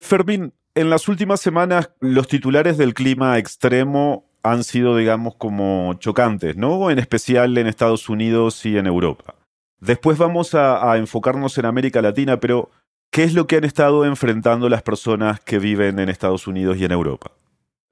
Fermín, en las últimas semanas los titulares del clima extremo han sido, digamos, como chocantes, ¿no? En especial en Estados Unidos y en Europa. Después vamos a, a enfocarnos en América Latina, pero ¿qué es lo que han estado enfrentando las personas que viven en Estados Unidos y en Europa?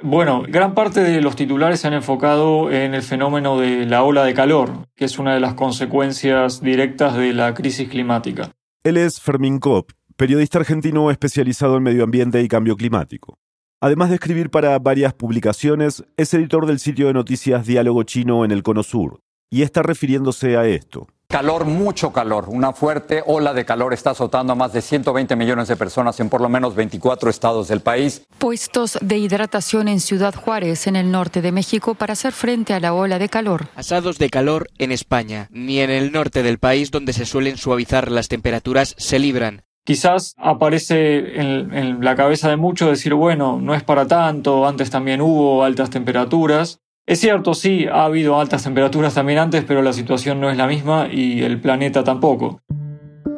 Bueno, gran parte de los titulares se han enfocado en el fenómeno de la ola de calor, que es una de las consecuencias directas de la crisis climática. Él es Fermín Kopp, periodista argentino especializado en medio ambiente y cambio climático. Además de escribir para varias publicaciones, es editor del sitio de noticias Diálogo Chino en el Cono Sur, y está refiriéndose a esto. Calor, mucho calor. Una fuerte ola de calor está azotando a más de 120 millones de personas en por lo menos 24 estados del país. Puestos de hidratación en Ciudad Juárez, en el norte de México, para hacer frente a la ola de calor. Asados de calor en España. Ni en el norte del país, donde se suelen suavizar las temperaturas, se libran. Quizás aparece en, la cabeza de muchos decir, bueno, no es para tanto, antes también hubo altas temperaturas. Es cierto, sí, ha habido altas temperaturas también antes, pero la situación no es la misma y el planeta tampoco.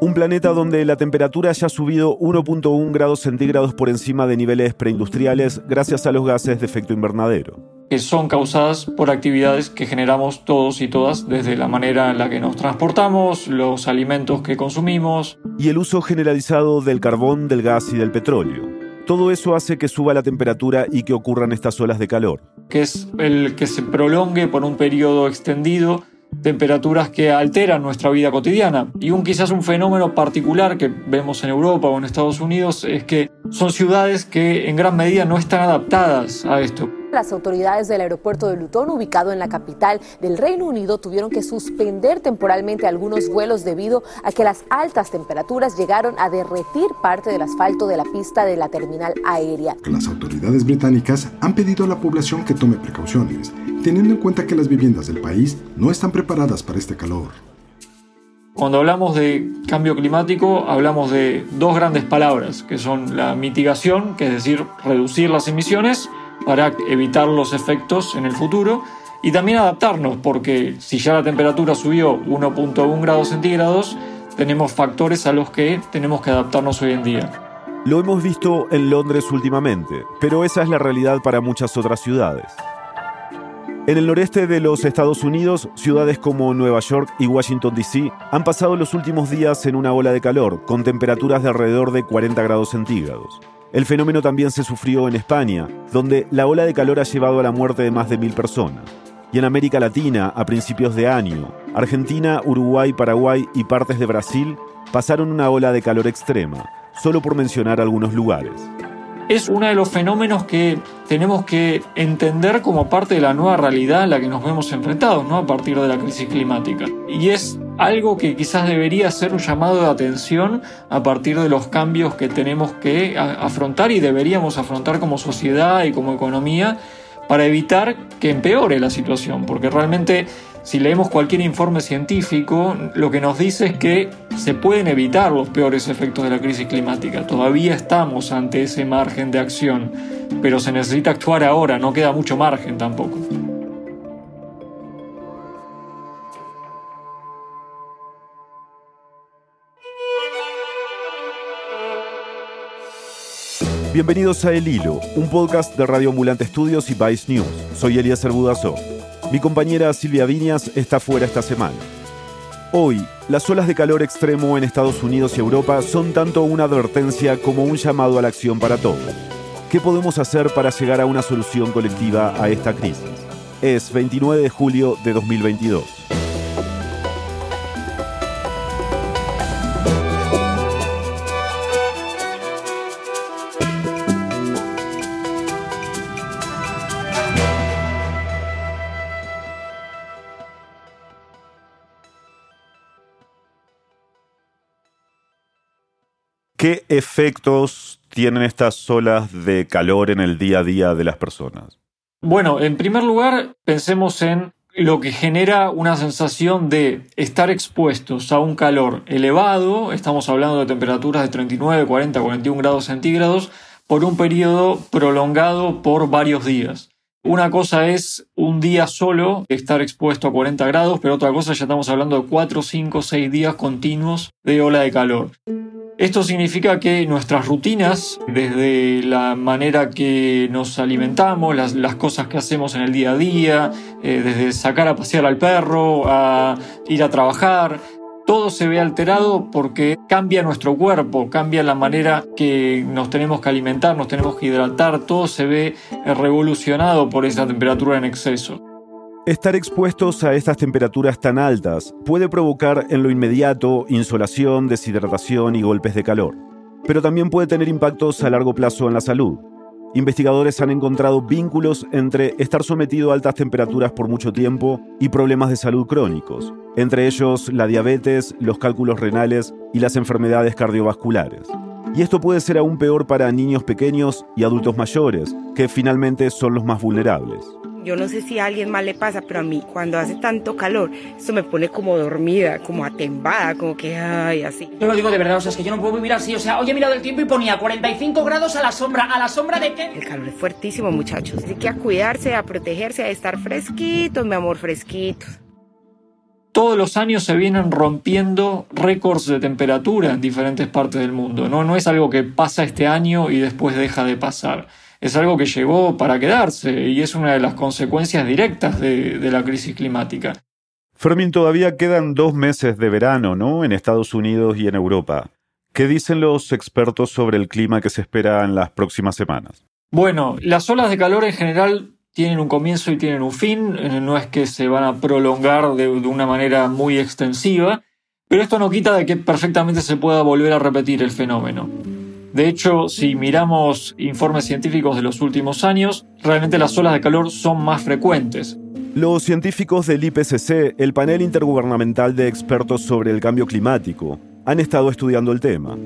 Un planeta donde la temperatura ya ha subido 1.1 grados centígrados por encima de niveles preindustriales gracias a los gases de efecto invernadero. Que son causadas por actividades que generamos todos y todas, desde la manera en la que nos transportamos, los alimentos que consumimos. Y el uso generalizado del carbón, del gas y del petróleo. Todo eso hace que suba la temperatura y que ocurran estas olas de calor. Que es el que se prolongue por un periodo extendido temperaturas que alteran nuestra vida cotidiana. Y un quizás un fenómeno particular que vemos en Europa o en Estados Unidos es que son ciudades que en gran medida no están adaptadas a esto. Las autoridades del aeropuerto de Luton, ubicado en la capital del Reino Unido, tuvieron que suspender temporalmente algunos vuelos debido a que las altas temperaturas llegaron a derretir parte del asfalto de la pista de la terminal aérea. Las autoridades británicas han pedido a la población que tome precauciones, teniendo en cuenta que las viviendas del país no están preparadas para este calor. Cuando hablamos de cambio climático, hablamos de dos grandes palabras, que son la mitigación, que es decir, reducir las emisiones, para evitar los efectos en el futuro y también adaptarnos, porque si ya la temperatura subió 1.1 grados centígrados, tenemos factores a los que tenemos que adaptarnos hoy en día. Lo hemos visto en Londres últimamente, pero esa es la realidad para muchas otras ciudades. En el noreste de los Estados Unidos, ciudades como Nueva York y Washington, D.C. han pasado los últimos días en una ola de calor, con temperaturas de alrededor de 40 grados centígrados. El fenómeno también se sufrió en España, donde la ola de calor ha llevado a la muerte de más de mil personas. Y en América Latina, a principios de año, Argentina, Uruguay, Paraguay y partes de Brasil pasaron una ola de calor extrema, solo por mencionar algunos lugares es uno de los fenómenos que tenemos que entender como parte de la nueva realidad a la que nos vemos enfrentados, ¿no? A partir de la crisis climática. Y es algo que quizás debería ser un llamado de atención a partir de los cambios que tenemos que afrontar y deberíamos afrontar como sociedad y como economía para evitar que empeore la situación, porque realmente si leemos cualquier informe científico, lo que nos dice es que se pueden evitar los peores efectos de la crisis climática. Todavía estamos ante ese margen de acción, pero se necesita actuar ahora, no queda mucho margen tampoco. Bienvenidos a El Hilo, un podcast de Radio Ambulante Estudios y Vice News. Soy Elías Budazó. Mi compañera Silvia Viñas está fuera esta semana. Hoy, las olas de calor extremo en Estados Unidos y Europa son tanto una advertencia como un llamado a la acción para todos. ¿Qué podemos hacer para llegar a una solución colectiva a esta crisis? Es 29 de julio de 2022. ¿Qué efectos tienen estas olas de calor en el día a día de las personas? Bueno, en primer lugar, pensemos en lo que genera una sensación de estar expuestos a un calor elevado, estamos hablando de temperaturas de 39, 40, 41 grados centígrados, por un periodo prolongado por varios días. Una cosa es un día solo estar expuesto a 40 grados, pero otra cosa ya estamos hablando de 4, 5, 6 días continuos de ola de calor. Esto significa que nuestras rutinas, desde la manera que nos alimentamos, las, cosas que hacemos en el día a día, eh, desde sacar a pasear al perro, a ir a trabajar, todo se ve alterado porque cambia nuestro cuerpo, cambia la manera que nos tenemos que alimentar, nos tenemos que hidratar, todo se ve revolucionado por esa temperatura en exceso. Estar expuestos a estas temperaturas tan altas puede provocar en lo inmediato insolación, deshidratación y golpes de calor, pero también puede tener impactos a largo plazo en la salud. Investigadores han encontrado vínculos entre estar sometido a altas temperaturas por mucho tiempo y problemas de salud crónicos, entre ellos la diabetes, los cálculos renales y las enfermedades cardiovasculares. Y esto puede ser aún peor para niños pequeños y adultos mayores, que finalmente son los más vulnerables. Yo no sé si a alguien más le pasa, pero a mí cuando hace tanto calor, esto me pone como dormida, como atembada, como que, ay, así. Yo lo digo de verdad, o sea, es que yo no puedo vivir así. O sea, hoy he mirado el tiempo y ponía 45 grados a la sombra. ¿A la sombra de qué? El calor es fuertísimo, muchachos. Así que a cuidarse, a protegerse, a estar fresquitos, mi amor, fresquitos. Todos los años se vienen rompiendo récords de temperatura en diferentes partes del mundo. ¿no? no es algo que pasa este año y después deja de pasar es algo que llegó para quedarse y es una de las consecuencias directas de, la crisis climática. Fermín, todavía quedan dos meses de verano, ¿no? En Estados Unidos y en Europa. ¿Qué dicen los expertos sobre el clima que se espera en las próximas semanas? Bueno, las olas de calor en general tienen un comienzo y tienen un fin, eh, no es que se van a prolongar de, de, una manera muy extensiva, pero esto no quita de que perfectamente se pueda volver a repetir el fenómeno. De hecho, si miramos informes científicos de los últimos años, realmente las olas de calor son más frecuentes. Los científicos del IPCC, el panel intergubernamental de expertos sobre el cambio climático, han estado estudiando el tema.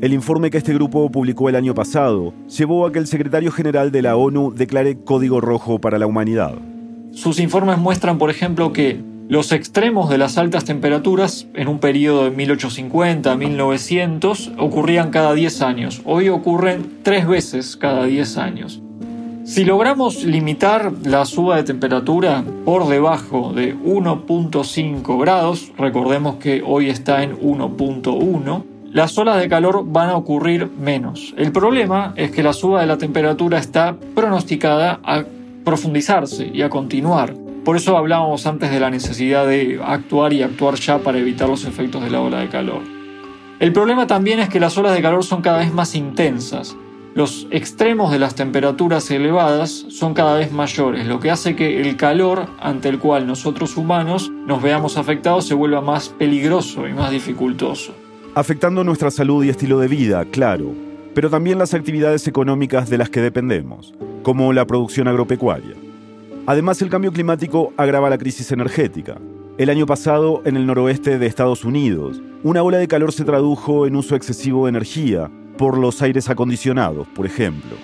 El informe que este grupo publicó el año pasado llevó a que el secretario general de la ONU declare código rojo para la humanidad. Sus informes muestran, por ejemplo, que los extremos de las altas temperaturas en un periodo de 1850 a 1900 ocurrían cada 10 años. Hoy ocurren tres veces cada 10 años. Si logramos limitar la suba de temperatura por debajo de 1.5 grados, recordemos que hoy está en 1.1, las olas de calor van a ocurrir menos. El problema es que la suba de la temperatura está pronosticada a profundizarse y a continuar. Por eso hablábamos antes de la necesidad de actuar y actuar ya para evitar los efectos de la ola de calor. El problema también es que las olas de calor son cada vez más intensas. Los extremos de las temperaturas elevadas son cada vez mayores, lo que hace que el calor ante el cual nosotros humanos nos veamos afectados se vuelva más peligroso y más dificultoso. Afectando nuestra salud y estilo de vida, claro, pero también las actividades económicas de las que dependemos, como la producción agropecuaria. Además, el cambio climático agrava la crisis energética. El año pasado, en el noroeste de Estados Unidos, una ola de calor se tradujo en uso excesivo de energía por los aires acondicionados, por ejemplo.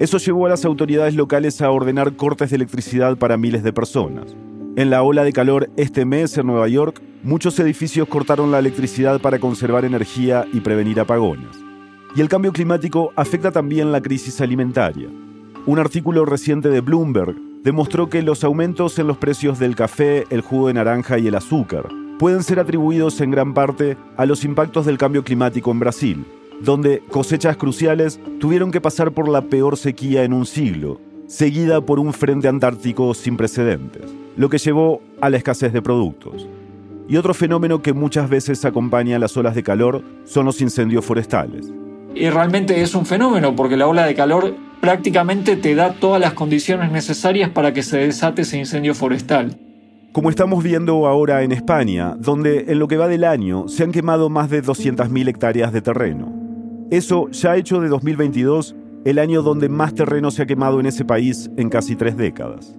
Eso llevó a las autoridades locales a ordenar cortes de electricidad para miles de personas. En la ola de calor este mes en Nueva York, muchos edificios cortaron la electricidad para conservar energía y prevenir apagones. Y el cambio climático afecta también la crisis alimentaria. Un artículo reciente de Bloomberg demostró que los aumentos en los precios del café, el jugo de naranja y el azúcar pueden ser atribuidos en gran parte a los impactos del cambio climático en Brasil, donde cosechas cruciales tuvieron que pasar por la peor sequía en un siglo, seguida por un frente antártico sin precedentes, lo que llevó a la escasez de productos. Y otro fenómeno que muchas veces acompaña las olas de calor son los incendios forestales. Y realmente es un fenómeno porque la ola de calor prácticamente te da todas las condiciones necesarias para que se desate ese incendio forestal. Como estamos viendo ahora en España, donde en lo que va del año se han quemado más de 200.000 hectáreas de terreno. Eso ya ha hecho de 2022 el año donde más terreno se ha quemado en ese país en casi tres décadas.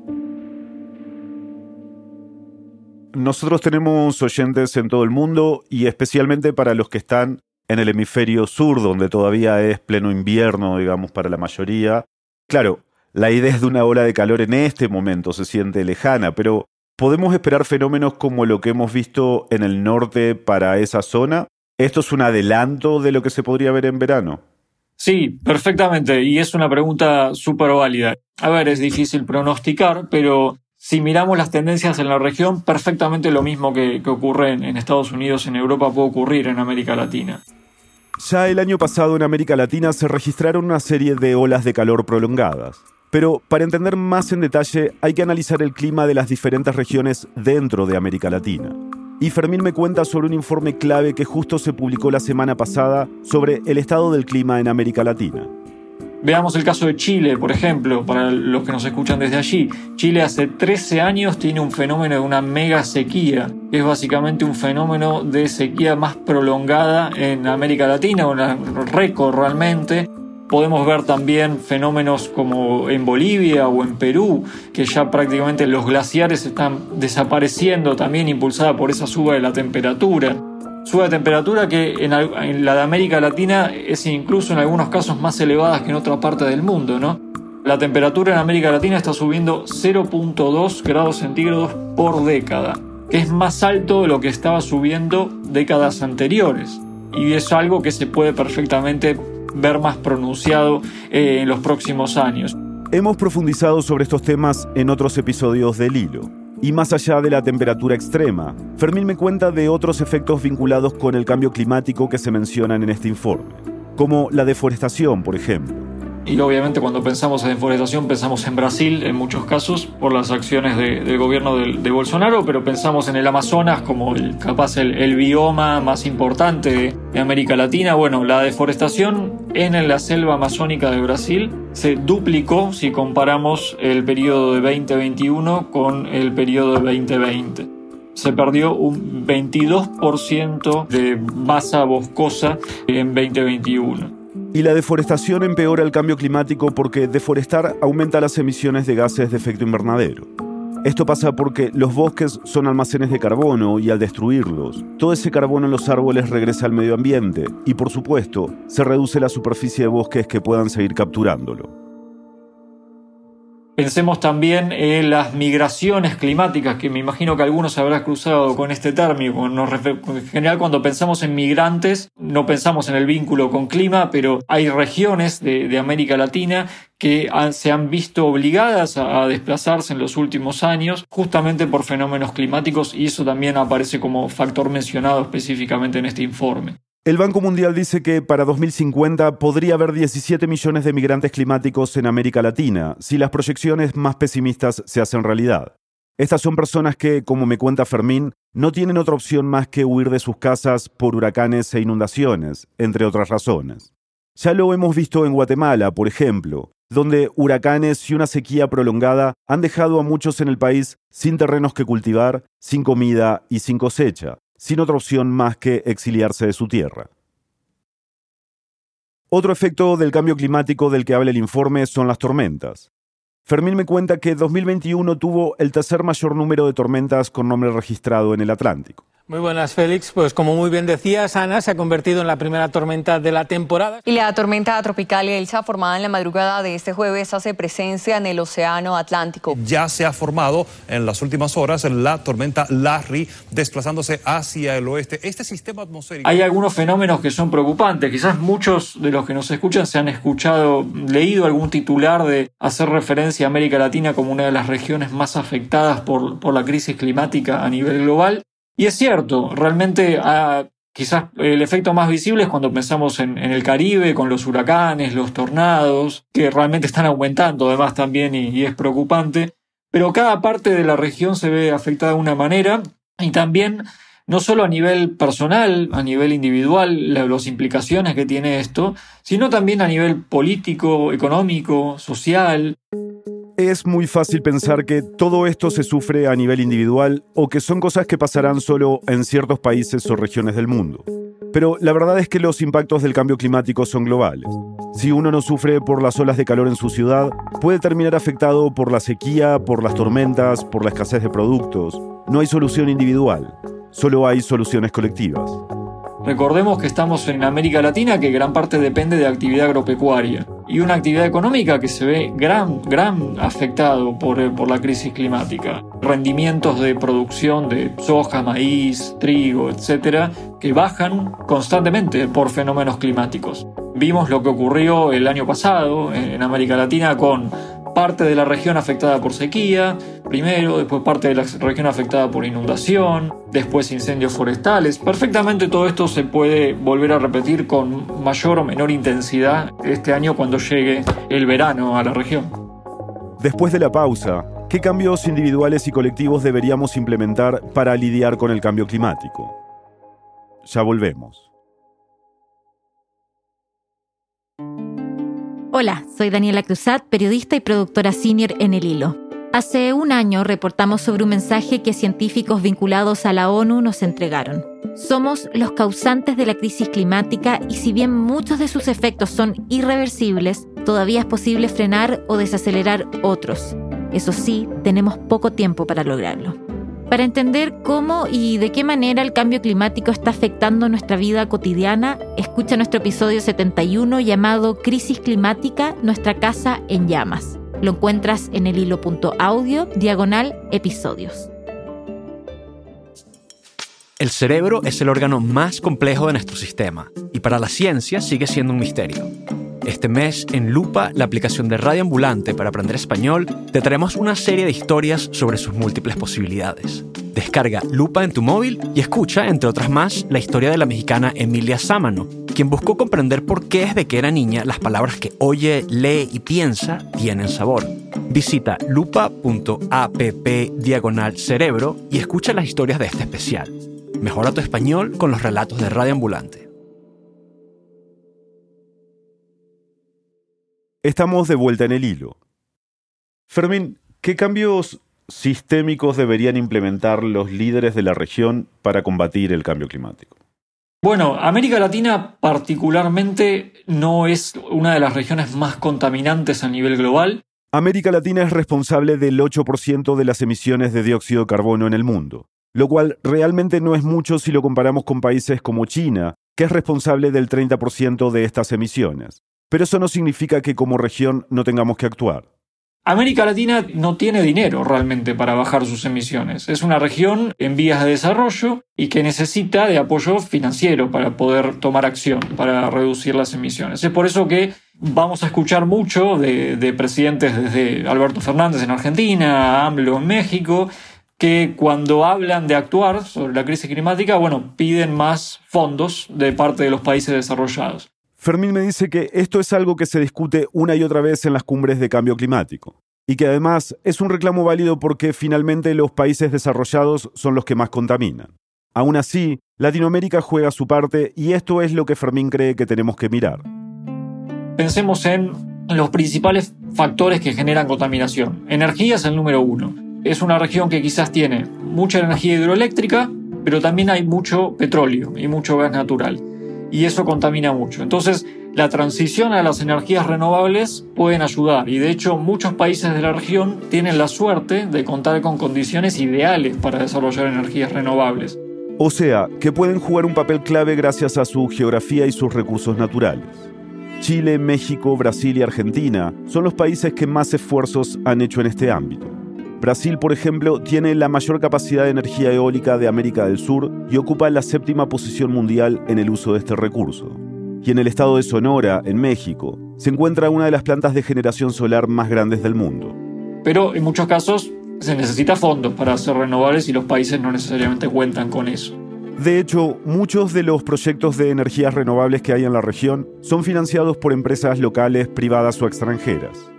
Nosotros tenemos oyentes en todo el mundo y especialmente para los que están en el hemisferio sur, donde todavía es pleno invierno, digamos, para la mayoría. Claro, la idea de una ola de calor en este momento se siente lejana, pero ¿podemos esperar fenómenos como lo que hemos visto en el norte para esa zona? ¿Esto es un adelanto de lo que se podría ver en verano? Sí, perfectamente, y es una pregunta súper válida. A ver, es difícil pronosticar, pero si miramos las tendencias en la región, perfectamente lo mismo que, ocurre en, Estados Unidos, en Europa, puede ocurrir en América Latina. Ya el año pasado en América Latina se registraron una serie de olas de calor prolongadas. Pero para entender más en detalle hay que analizar el clima de las diferentes regiones dentro de América Latina. Y Fermín me cuenta sobre un informe clave que justo se publicó la semana pasada sobre el estado del clima en América Latina. Veamos el caso de Chile, por ejemplo, para los que nos escuchan desde allí. Chile hace 13 años tiene un fenómeno de una mega sequía, que es básicamente un fenómeno de sequía más prolongada en América Latina, un récord realmente. Podemos ver también fenómenos como en Bolivia o en Perú, que ya prácticamente los glaciares están desapareciendo también impulsada por esa suba de la temperatura sube de temperatura que en, la de América Latina es incluso en algunos casos más elevada que en otra parte del mundo, ¿no? La temperatura en América Latina está subiendo 0.2 grados centígrados por década, que es más alto de lo que estaba subiendo décadas anteriores. Y es algo que se puede perfectamente ver más pronunciado eh, en los próximos años. Hemos profundizado sobre estos temas en otros episodios del hilo. Y más allá de la temperatura extrema, Fermín me cuenta de otros efectos vinculados con el cambio climático que se mencionan en este informe, como la deforestación, por ejemplo. Y obviamente cuando pensamos en deforestación pensamos en Brasil en muchos casos por las acciones del gobierno de, Bolsonaro, pero pensamos en el Amazonas como el, capaz el, bioma más importante de América Latina. Bueno, la deforestación en la selva amazónica de Brasil se duplicó si comparamos el periodo de 2021 con el periodo de 2020 se perdió un 22% de masa boscosa en 2021. Y la deforestación empeora el cambio climático porque deforestar aumenta las emisiones de gases de efecto invernadero. Esto pasa porque los bosques son almacenes de carbono y al destruirlos, todo ese carbono en los árboles regresa al medio ambiente y por supuesto se reduce la superficie de bosques que puedan seguir capturándolo. Pensemos también en las migraciones climáticas, que me imagino que algunos habrán cruzado con este término. En general, cuando pensamos en migrantes, no pensamos en el vínculo con clima, pero hay regiones de, América Latina que se han visto obligadas a, desplazarse en los últimos años justamente por fenómenos climáticos y eso también aparece como factor mencionado específicamente en este informe. El Banco Mundial dice que para 2050 podría haber 17 millones de migrantes climáticos en América Latina, si las proyecciones más pesimistas se hacen realidad. Estas son personas que, como me cuenta Fermín, no tienen otra opción más que huir de sus casas por huracanes e inundaciones, entre otras razones. Ya lo hemos visto en Guatemala, por ejemplo, donde huracanes y una sequía prolongada han dejado a muchos en el país sin terrenos que cultivar, sin comida y sin cosecha sin otra opción más que exiliarse de su tierra. Otro efecto del cambio climático del que habla el informe son las tormentas. Fermín me cuenta que 2021 tuvo el tercer mayor número de tormentas con nombre registrado en el Atlántico. Muy buenas, Félix. Pues como muy bien decías, Ana, se ha convertido en la primera tormenta de la temporada. Y la tormenta tropical Elsa, formada en la madrugada de este jueves, hace presencia en el Océano Atlántico. Ya se ha formado en las últimas horas la tormenta Larry, desplazándose hacia el oeste. Este sistema atmosférico... Hay algunos fenómenos que son preocupantes. Quizás muchos de los que nos escuchan se han escuchado, leído algún titular de hacer referencia a América Latina como una de las regiones más afectadas por, por la crisis climática a nivel global. Y es cierto, realmente ah, quizás el efecto más visible es cuando pensamos en, el Caribe, con los huracanes, los tornados, que realmente están aumentando además también y, es preocupante. Pero cada parte de la región se ve afectada de una manera y también no solo a nivel personal, a nivel individual, las implicaciones que tiene esto, sino también a nivel político, económico, social. Es muy fácil pensar que todo esto se sufre a nivel individual o que son cosas que pasarán solo en ciertos países o regiones del mundo. Pero la verdad es que los impactos del cambio climático son globales. Si uno no sufre por las olas de calor en su ciudad, puede terminar afectado por la sequía, por las tormentas, por la escasez de productos. No hay solución individual, solo hay soluciones colectivas. Recordemos que estamos en América Latina que gran parte depende de actividad agropecuaria y una actividad económica que se ve gran, gran afectado por, eh, por la crisis climática. Rendimientos de producción de soja, maíz, trigo, etcétera, que bajan constantemente por fenómenos climáticos. Vimos lo que ocurrió el año pasado en América Latina con parte de la región afectada por sequía, primero, después parte de la región afectada por inundación, después incendios forestales. Perfectamente todo esto se puede volver a repetir con mayor o menor intensidad este año cuando llegue el verano a la región. Después de la pausa, ¿qué cambios individuales y colectivos deberíamos implementar para lidiar con el cambio climático? Ya volvemos. Hola, soy Daniela Cruzat, periodista y productora senior en El Hilo. Hace un año reportamos sobre un mensaje que científicos vinculados a la ONU nos entregaron. Somos los causantes de la crisis climática y si bien muchos de sus efectos son irreversibles, todavía es posible frenar o desacelerar otros. Eso sí, tenemos poco tiempo para lograrlo. Para entender cómo y de qué manera el cambio climático está afectando nuestra vida cotidiana, escucha nuestro episodio 71 llamado Crisis Climática, nuestra casa en llamas. Lo encuentras en el hilo.audio, diagonal, episodios. El cerebro es el órgano más complejo de nuestro sistema y para la ciencia sigue siendo un misterio. Este mes, en Lupa, la aplicación de Radio Ambulante para aprender español, te traemos una serie de historias sobre sus múltiples posibilidades. Descarga Lupa en tu móvil y escucha, entre otras más, la historia de la mexicana Emilia Sámano, quien buscó comprender por qué desde que era niña las palabras que oye, lee y piensa tienen sabor. Visita lupa.app diagonal cerebro y escucha las historias de este especial. Mejora tu español con los relatos de Radio Ambulante. Estamos de vuelta en el hilo. Fermín, ¿qué cambios sistémicos deberían implementar los líderes de la región para combatir el cambio climático? Bueno, América Latina particularmente no es una de las regiones más contaminantes a nivel global. América Latina es responsable del 8% de las emisiones de dióxido de carbono en el mundo, lo cual realmente no es mucho si lo comparamos con países como China, que es responsable del 30% de estas emisiones. Pero eso no significa que como región no tengamos que actuar. América Latina no tiene dinero realmente para bajar sus emisiones. Es una región en vías de desarrollo y que necesita de apoyo financiero para poder tomar acción, para reducir las emisiones. Es por eso que vamos a escuchar mucho de, presidentes desde Alberto Fernández en Argentina, AMLO en México, que cuando hablan de actuar sobre la crisis climática, bueno, piden más fondos de parte de los países desarrollados. Fermín me dice que esto es algo que se discute una y otra vez en las cumbres de cambio climático, y que además es un reclamo válido porque finalmente los países desarrollados son los que más contaminan. Aún así, Latinoamérica juega su parte y esto es lo que Fermín cree que tenemos que mirar. Pensemos en los principales factores que generan contaminación. Energía es el número uno. Es una región que quizás tiene mucha energía hidroeléctrica, pero también hay mucho petróleo y mucho gas natural y eso contamina mucho. Entonces, la transición a las energías renovables pueden ayudar y de hecho muchos países de la región tienen la suerte de contar con condiciones ideales para desarrollar energías renovables. O sea, que pueden jugar un papel clave gracias a su geografía y sus recursos naturales. Chile, México, Brasil y Argentina son los países que más esfuerzos han hecho en este ámbito. Brasil, por ejemplo, tiene la mayor capacidad de energía eólica de América del Sur y ocupa la séptima posición mundial en el uso de este recurso. Y en el estado de Sonora, en México, se encuentra una de las plantas de generación solar más grandes del mundo. Pero en muchos casos se necesita fondos para hacer renovables y los países no necesariamente cuentan con eso. De hecho, muchos de los proyectos de energías renovables que hay en la región son financiados por empresas locales, privadas o extranjeras.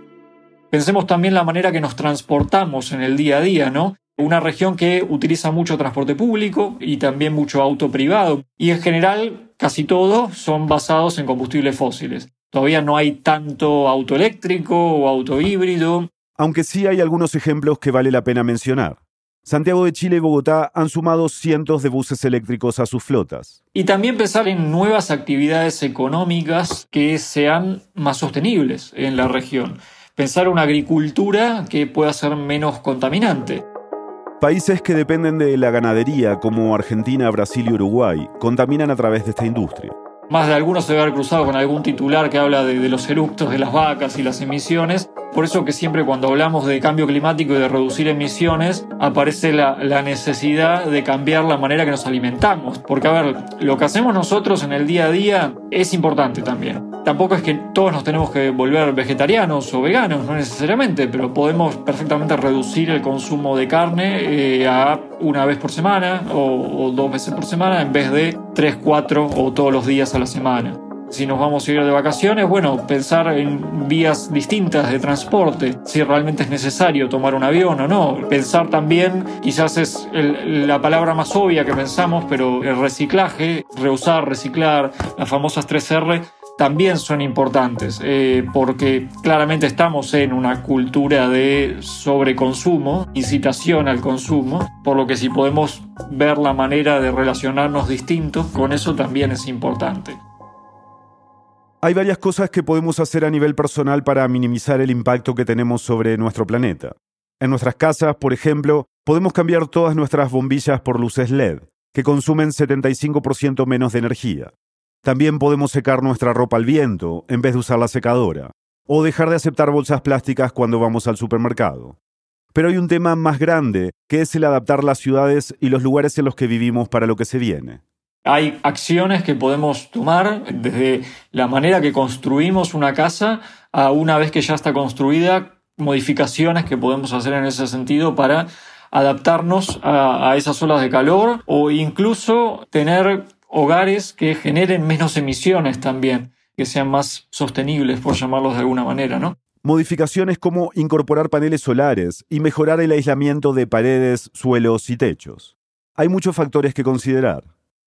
Pensemos también la manera que nos transportamos en el día a día, ¿no? Una región que utiliza mucho transporte público y también mucho auto privado. Y en general, casi todos son basados en combustibles fósiles. Todavía no hay tanto auto eléctrico o auto híbrido. Aunque sí hay algunos ejemplos que vale la pena mencionar. Santiago de Chile y Bogotá han sumado cientos de buses eléctricos a sus flotas. Y también pensar en nuevas actividades económicas que sean más sostenibles en la región pensar una agricultura que pueda ser menos contaminante. Países que dependen de la ganadería, como Argentina, Brasil y Uruguay, contaminan a través de esta industria. Más de algunos se debe haber cruzado con algún titular que habla de, los eructos de las vacas y las emisiones, Por eso que siempre cuando hablamos de cambio climático y de reducir emisiones, aparece la, la, necesidad de cambiar la manera que nos alimentamos. Porque, a ver, lo que hacemos nosotros en el día a día es importante también. Tampoco es que todos nos tenemos que volver vegetarianos o veganos, no necesariamente, pero podemos perfectamente reducir el consumo de carne eh, a una vez por semana o, o dos veces por semana en vez de tres, cuatro o todos los días a la semana. Si nos vamos a ir de vacaciones, bueno, pensar en vías distintas de transporte, si realmente es necesario tomar un avión o no. Pensar también, quizás es la palabra más obvia que pensamos, pero el reciclaje, reusar, reciclar, las famosas 3R, también son importantes, eh, porque claramente estamos en una cultura de sobreconsumo, incitación al consumo, por lo que si podemos ver la manera de relacionarnos distintos, con eso también es importante. Hay varias cosas que podemos hacer a nivel personal para minimizar el impacto que tenemos sobre nuestro planeta. En nuestras casas, por ejemplo, podemos cambiar todas nuestras bombillas por luces LED, que consumen 75% menos de energía. También podemos secar nuestra ropa al viento en vez de usar la secadora, o dejar de aceptar bolsas plásticas cuando vamos al supermercado. Pero hay un tema más grande, que es el adaptar las ciudades y los lugares en los que vivimos para lo que se viene. Hay acciones que podemos tomar desde la manera que construimos una casa a una vez que ya está construida, modificaciones que podemos hacer en ese sentido para adaptarnos a, esas olas de calor o incluso tener hogares que generen menos emisiones también, que sean más sostenibles, por llamarlos de alguna manera, ¿no? Modificaciones como incorporar paneles solares y mejorar el aislamiento de paredes, suelos y techos. Hay muchos factores que considerar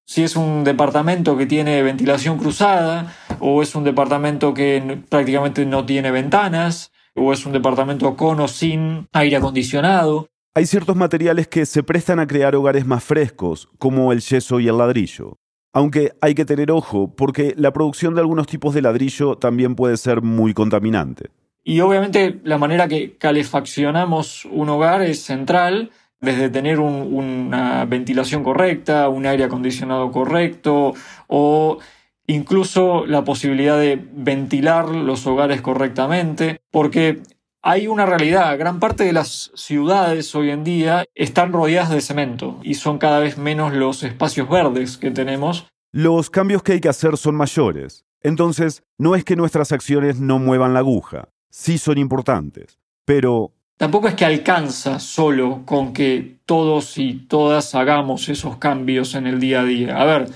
si es un departamento que tiene ventilación cruzada, o es un departamento que prácticamente no tiene ventanas, o es un departamento con o sin aire acondicionado. Hay ciertos materiales que se prestan a crear hogares más frescos, como el yeso y el ladrillo. Aunque hay que tener ojo, porque la producción de algunos tipos de ladrillo también puede ser muy contaminante. Y obviamente la manera que calefaccionamos un hogar es central, desde tener una ventilación correcta, un aire acondicionado correcto o incluso la posibilidad de ventilar los hogares correctamente, porque hay una realidad, gran parte de las ciudades hoy en día están rodeadas de cemento y son cada vez menos los espacios verdes que tenemos. Los cambios que hay que hacer son mayores, entonces no es que nuestras acciones no muevan la aguja, sí son importantes, pero Tampoco es que alcanza solo con que todos y todas hagamos esos cambios en el día a día. A ver,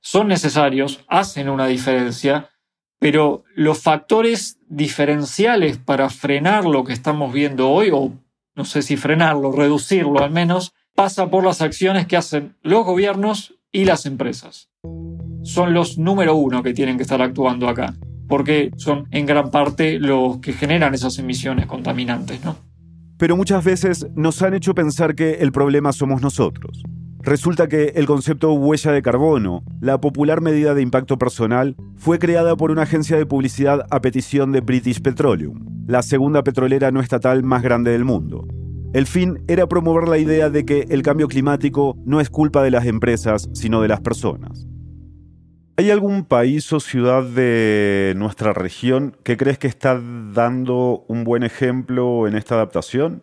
son necesarios, hacen una diferencia, pero los factores diferenciales para frenar lo que estamos viendo hoy, o no sé si frenarlo, reducirlo al menos, pasa por las acciones que hacen los gobiernos y las empresas. Son los número uno que tienen que estar actuando acá, porque son en gran parte los que generan esas emisiones contaminantes, ¿no? Pero muchas veces nos han hecho pensar que el problema somos nosotros. Resulta que el concepto huella de carbono, la popular medida de impacto personal, fue creada por una agencia de publicidad a petición de British Petroleum, la segunda petrolera no estatal más grande del mundo. El fin era promover la idea de que el cambio climático no es culpa de las empresas, sino de las personas. ¿Hay algún país o ciudad de nuestra región que crees que está dando un buen ejemplo en esta adaptación?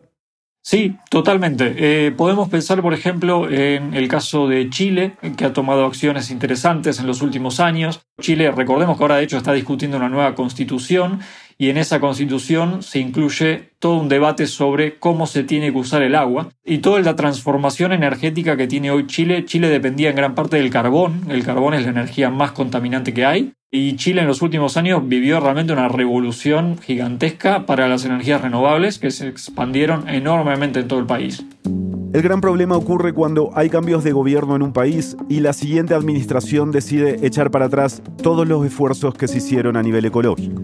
Sí, totalmente. Eh, podemos pensar, por ejemplo, en el caso de Chile, que ha tomado acciones interesantes en los últimos años. Chile, recordemos que ahora de hecho está discutiendo una nueva constitución y en esa constitución se incluye todo un debate sobre cómo se tiene que usar el agua y toda la transformación energética que tiene hoy Chile. Chile dependía en gran parte del carbón, el carbón es la energía más contaminante que hay y Chile en los últimos años vivió realmente una revolución gigantesca para las energías renovables que se expandieron enormemente en todo el país. El gran problema ocurre cuando hay cambios de gobierno en un país y la siguiente administración decide echar para atrás todos los esfuerzos que se hicieron a nivel ecológico.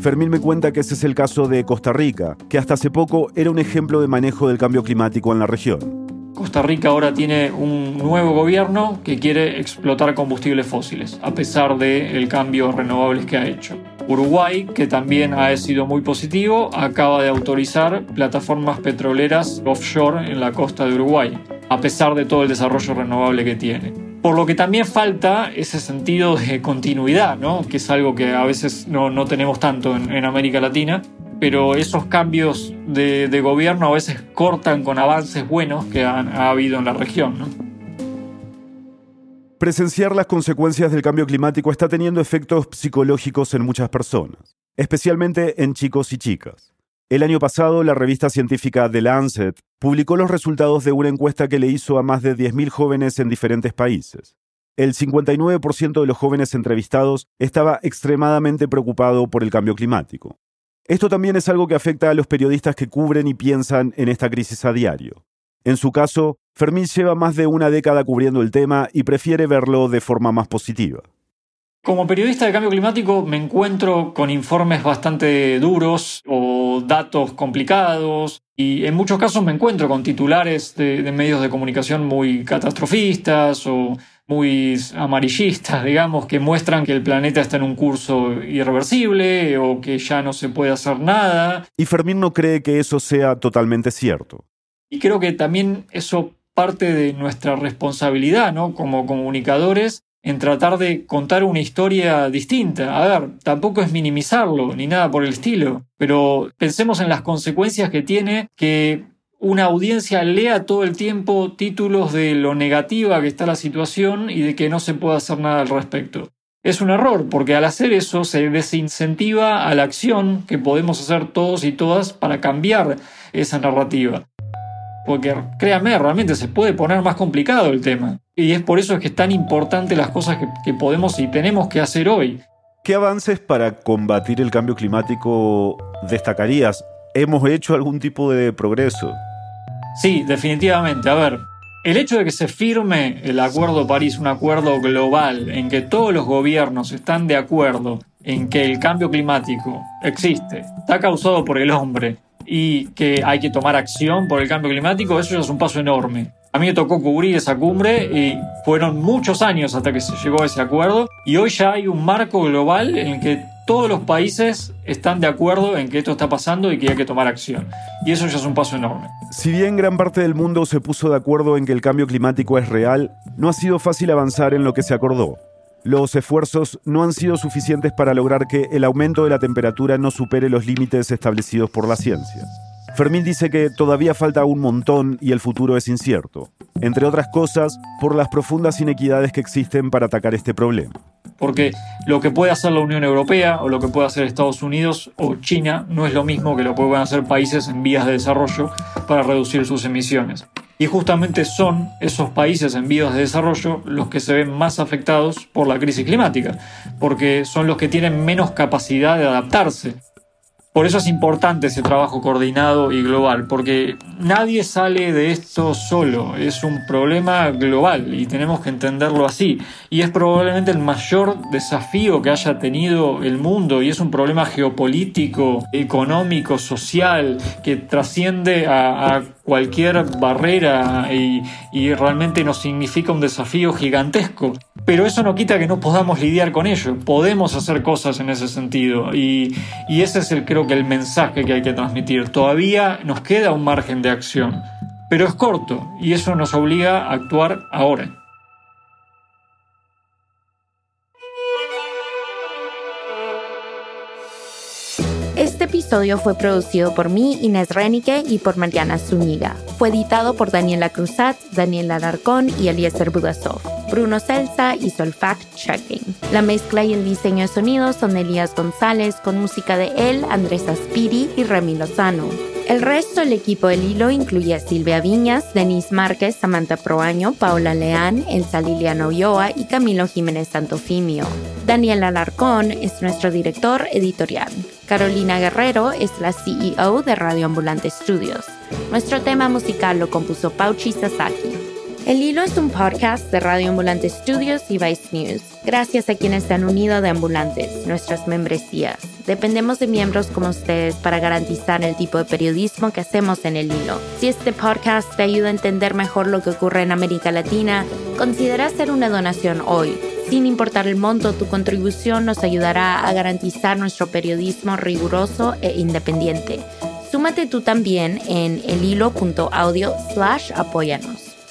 Fermín me cuenta que ese es el caso de Costa Rica, que hasta hace poco era un ejemplo de manejo del cambio climático en la región. Costa Rica ahora tiene un nuevo gobierno que quiere explotar combustibles fósiles, a pesar del cambio renovables que ha hecho. Uruguay, que también ha sido muy positivo, acaba de autorizar plataformas petroleras offshore en la costa de Uruguay, a pesar de todo el desarrollo renovable que tiene. Por lo que también falta ese sentido de continuidad, ¿no? que es algo que a veces no, no tenemos tanto en América Latina, pero esos cambios de, gobierno a veces cortan con avances buenos que han, ha habido en la región. Presenciar las consecuencias del cambio climático está teniendo efectos psicológicos en muchas personas, especialmente en chicos y chicas. El año pasado, la revista científica The Lancet publicó los resultados de una encuesta que le hizo a más de 10.000 jóvenes en diferentes países. El 59% de los jóvenes entrevistados estaba extremadamente preocupado por el cambio climático. Esto también es algo que afecta a los periodistas que cubren y piensan en esta crisis a diario. En su caso, Fermín lleva más de una década cubriendo el tema y prefiere verlo de forma más positiva. Como periodista de cambio climático me encuentro con informes bastante duros o datos complicados y en muchos casos me encuentro con titulares de, de, medios de comunicación muy catastrofistas o muy amarillistas, digamos, que muestran que el planeta está en un curso irreversible o que ya no se puede hacer nada. Y Fermín no cree que eso sea totalmente cierto. Y creo que también eso parte de nuestra responsabilidad, ¿no? Como comunicadores, en tratar de contar una historia distinta. A ver, tampoco es minimizarlo ni nada por el estilo, pero pensemos en las consecuencias que tiene que una audiencia lea todo el tiempo títulos de lo negativa que está la situación y de que no se puede hacer nada al respecto. Es un error, porque al hacer eso se desincentiva a la acción que podemos hacer todos y todas para cambiar esa narrativa. Porque créame, realmente se puede poner más complicado el tema. Y es por eso que es tan importante las cosas que, podemos y tenemos que hacer hoy. ¿Qué avances para combatir el cambio climático destacarías? ¿Hemos hecho algún tipo de progreso? Sí, definitivamente. A ver, el hecho de que se firme el Acuerdo de París, un acuerdo global en que todos los gobiernos están de acuerdo en que el cambio climático existe, está causado por el hombre y que hay que tomar acción por el cambio climático, eso ya es un paso enorme. A mí me tocó cubrir esa cumbre y fueron muchos años hasta que se llegó a ese acuerdo y hoy ya hay un marco global en el que todos los países están de acuerdo en que esto está pasando y que hay que tomar acción. Y eso ya es un paso enorme. Si bien gran parte del mundo se puso de acuerdo en que el cambio climático es real, no ha sido fácil avanzar en lo que se acordó. Los esfuerzos no han sido suficientes para lograr que el aumento de la temperatura no supere los límites establecidos por la ciencia. Fermín dice que todavía falta un montón y el futuro es incierto, entre otras cosas por las profundas inequidades que existen para atacar este problema. Porque lo que puede hacer la Unión Europea o lo que puede hacer Estados Unidos o China no es lo mismo que lo que pueden hacer países en vías de desarrollo para reducir sus emisiones. Y justamente son esos países en vías de desarrollo los que se ven más afectados por la crisis climática, porque son los que tienen menos capacidad de adaptarse por eso es importante ese trabajo coordinado y global, porque nadie sale de esto solo, es un problema global y tenemos que entenderlo así. Y es probablemente el mayor desafío que haya tenido el mundo y es un problema geopolítico, económico, social, que trasciende a, a cualquier barrera y, y realmente nos significa un desafío gigantesco. Pero eso no quita que no podamos lidiar con ello. Podemos hacer cosas en ese sentido. Y, y, ese es el, creo que el mensaje que hay que transmitir. Todavía nos queda un margen de acción. Pero es corto y eso nos obliga a actuar ahora. Este episodio fue producido por mí, Inés Renique, y por Mariana Zúñiga. Fue editado por Daniela Cruzat, Daniela Alarcón y Eliezer Budasov. Bruno Celsa hizo el fact-checking. La mezcla y el diseño de sonido son de Elías González, con música de él, Andrés Aspiri y Remy Lozano. El resto del equipo del hilo incluye a Silvia Viñas, Denise Márquez, Samantha Proaño, Paula Leán, Elsa Liliana Ulloa y Camilo Jiménez Santofimio. Daniel Alarcón es nuestro director editorial. Carolina Guerrero es la CEO de Radio Ambulante Studios. Nuestro tema musical lo compuso Pauchi Sasaki. El Hilo es un podcast de Radio Ambulante Studios y Vice News. Gracias a quienes se han unido de Ambulantes, nuestras membresías. Dependemos de miembros como ustedes para garantizar el tipo de periodismo que hacemos en El Hilo. Si este podcast te ayuda a entender mejor lo que ocurre en América Latina, considera hacer una donación hoy. Sin importar el monto, tu contribución nos ayudará a garantizar nuestro periodismo riguroso e independiente. Súmate tú también en elhilo.audio slash apóyanos.